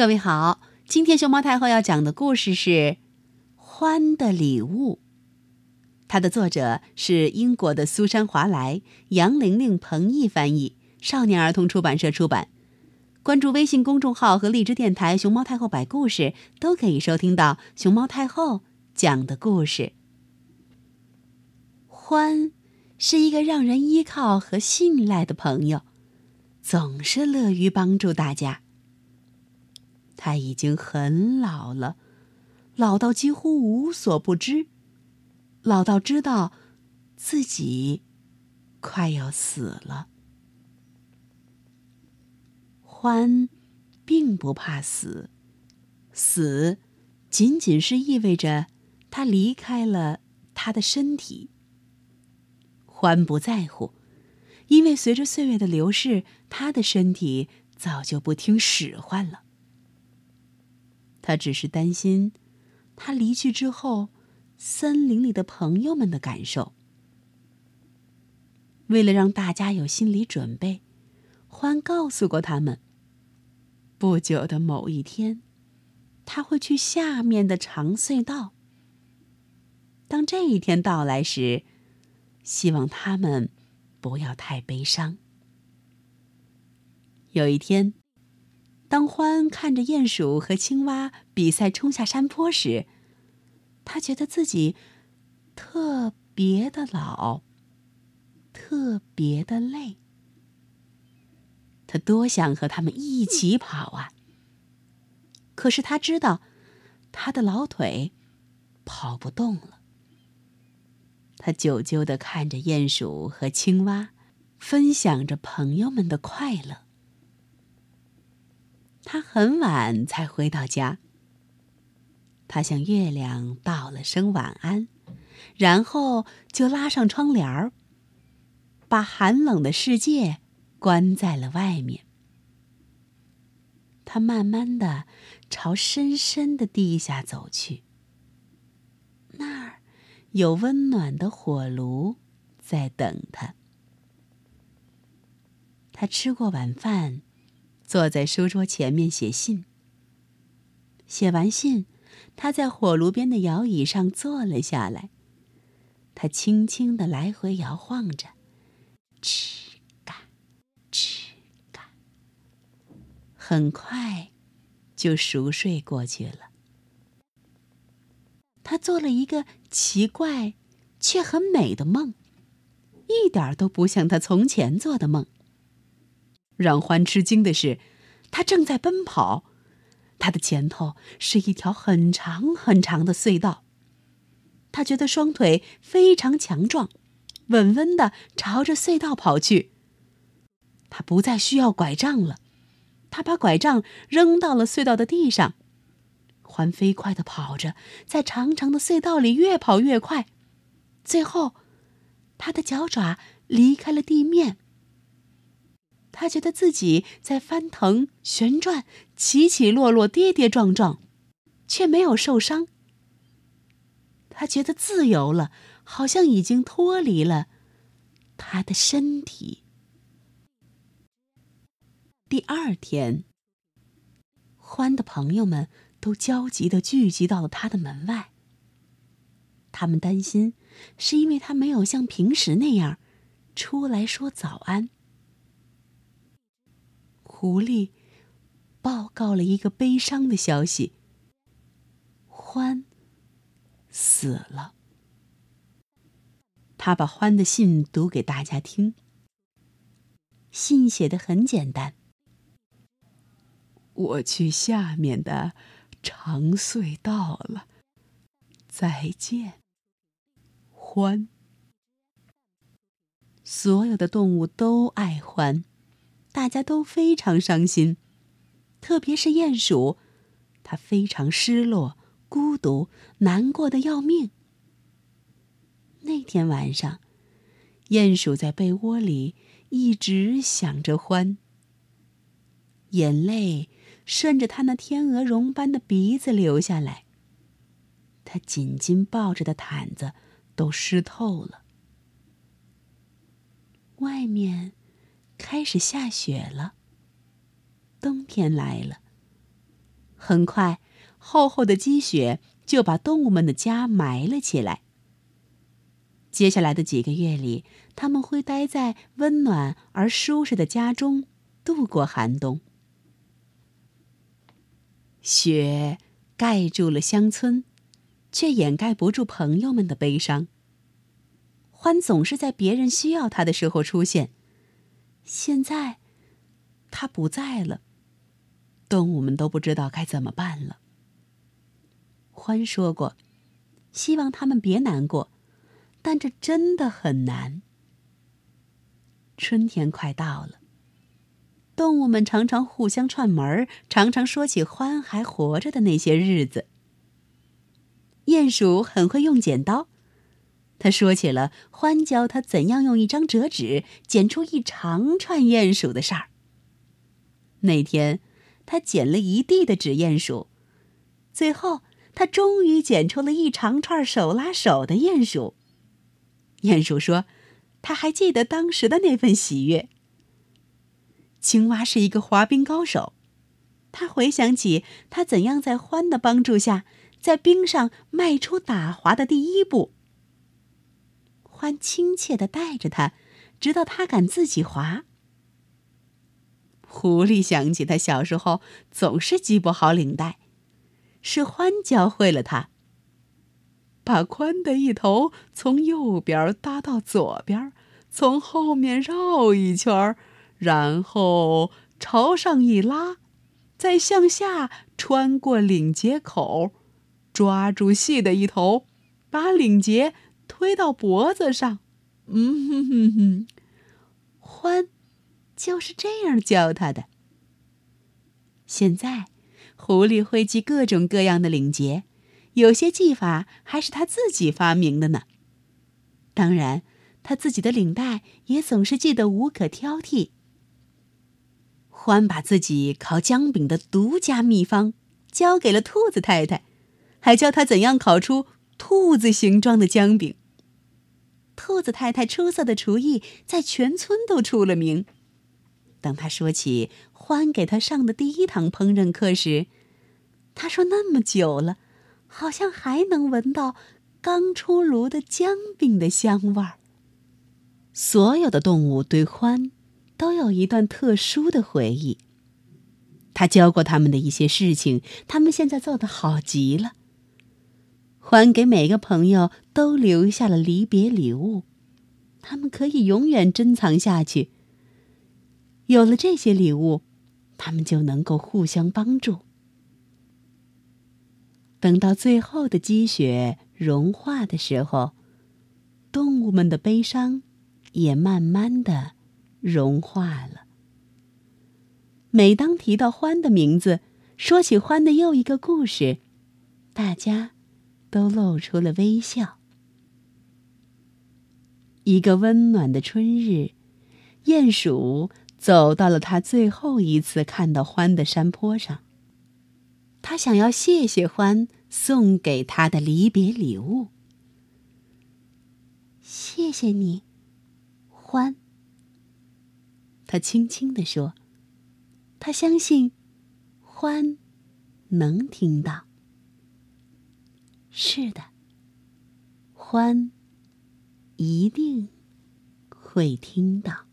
各位好，今天熊猫太后要讲的故事是《欢的礼物》，它的作者是英国的苏珊·华莱，杨玲玲、彭毅翻译，少年儿童出版社出版。关注微信公众号和荔枝电台“熊猫太后摆故事”，都可以收听到熊猫太后讲的故事。欢是一个让人依靠和信赖的朋友，总是乐于帮助大家。他已经很老了，老到几乎无所不知，老到知道自己快要死了。欢并不怕死，死仅仅是意味着他离开了他的身体。欢不在乎，因为随着岁月的流逝，他的身体早就不听使唤了。他只是担心，他离去之后，森林里的朋友们的感受。为了让大家有心理准备，欢告诉过他们，不久的某一天，他会去下面的长隧道。当这一天到来时，希望他们不要太悲伤。有一天。当欢看着鼹鼠和青蛙比赛冲下山坡时，他觉得自己特别的老，特别的累。他多想和他们一起跑啊！可是他知道，他的老腿跑不动了。他久久的看着鼹鼠和青蛙，分享着朋友们的快乐。他很晚才回到家。他向月亮道了声晚安，然后就拉上窗帘儿，把寒冷的世界关在了外面。他慢慢的朝深深的地下走去。那儿有温暖的火炉在等他。他吃过晚饭。坐在书桌前面写信。写完信，他在火炉边的摇椅上坐了下来。他轻轻的来回摇晃着，吱嘎，吱嘎。很快，就熟睡过去了。他做了一个奇怪却很美的梦，一点都不像他从前做的梦。让欢吃惊的是，他正在奔跑，他的前头是一条很长很长的隧道。他觉得双腿非常强壮，稳稳的朝着隧道跑去。他不再需要拐杖了，他把拐杖扔到了隧道的地上。欢飞快的跑着，在长长的隧道里越跑越快，最后，他的脚爪离开了地面。他觉得自己在翻腾、旋转、起起落落、跌跌撞撞，却没有受伤。他觉得自由了，好像已经脱离了他的身体。第二天，欢的朋友们都焦急的聚集到了他的门外。他们担心，是因为他没有像平时那样出来说早安。狐狸报告了一个悲伤的消息：欢死了。他把欢的信读给大家听。信写的很简单：“我去下面的长隧道了，再见，欢。”所有的动物都爱欢。大家都非常伤心，特别是鼹鼠，它非常失落、孤独、难过的要命。那天晚上，鼹鼠在被窝里一直想着欢，眼泪顺着他那天鹅绒般的鼻子流下来。他紧紧抱着的毯子都湿透了。外面。开始下雪了。冬天来了。很快，厚厚的积雪就把动物们的家埋了起来。接下来的几个月里，他们会待在温暖而舒适的家中，度过寒冬。雪盖住了乡村，却掩盖不住朋友们的悲伤。欢总是在别人需要他的时候出现，现在他不在了，动物们都不知道该怎么办了。欢说过，希望他们别难过。但这真的很难。春天快到了，动物们常常互相串门，常常说起欢还活着的那些日子。鼹鼠很会用剪刀，他说起了欢教他怎样用一张折纸剪出一长串鼹鼠的事儿。那天，他剪了一地的纸鼹鼠，最后他终于剪出了一长串手拉手的鼹鼠。鼹鼠说：“他还记得当时的那份喜悦。”青蛙是一个滑冰高手，他回想起他怎样在欢的帮助下，在冰上迈出打滑的第一步。欢亲切的带着他，直到他敢自己滑。狐狸想起他小时候总是系不好领带，是欢教会了他。把宽的一头从右边搭到左边，从后面绕一圈，然后朝上一拉，再向下穿过领结口，抓住细的一头，把领结推到脖子上。嗯哼哼哼，欢就是这样教他的。现在，狐狸会系各种各样的领结。有些技法还是他自己发明的呢。当然，他自己的领带也总是系得无可挑剔。欢把自己烤姜饼的独家秘方交给了兔子太太，还教他怎样烤出兔子形状的姜饼。兔子太太出色的厨艺在全村都出了名。当他说起欢给他上的第一堂烹饪课时，他说：“那么久了。”好像还能闻到刚出炉的姜饼的香味儿。所有的动物对欢都有一段特殊的回忆。他教过他们的一些事情，他们现在做的好极了。欢给每个朋友都留下了离别礼物，他们可以永远珍藏下去。有了这些礼物，他们就能够互相帮助。等到最后的积雪融化的时候，动物们的悲伤也慢慢的融化了。每当提到欢的名字，说起欢的又一个故事，大家都露出了微笑。一个温暖的春日，鼹鼠走到了他最后一次看到欢的山坡上。他想要谢谢欢送给他的离别礼物。谢谢你，欢。他轻轻地说：“他相信，欢能听到。是的，欢一定会听到。”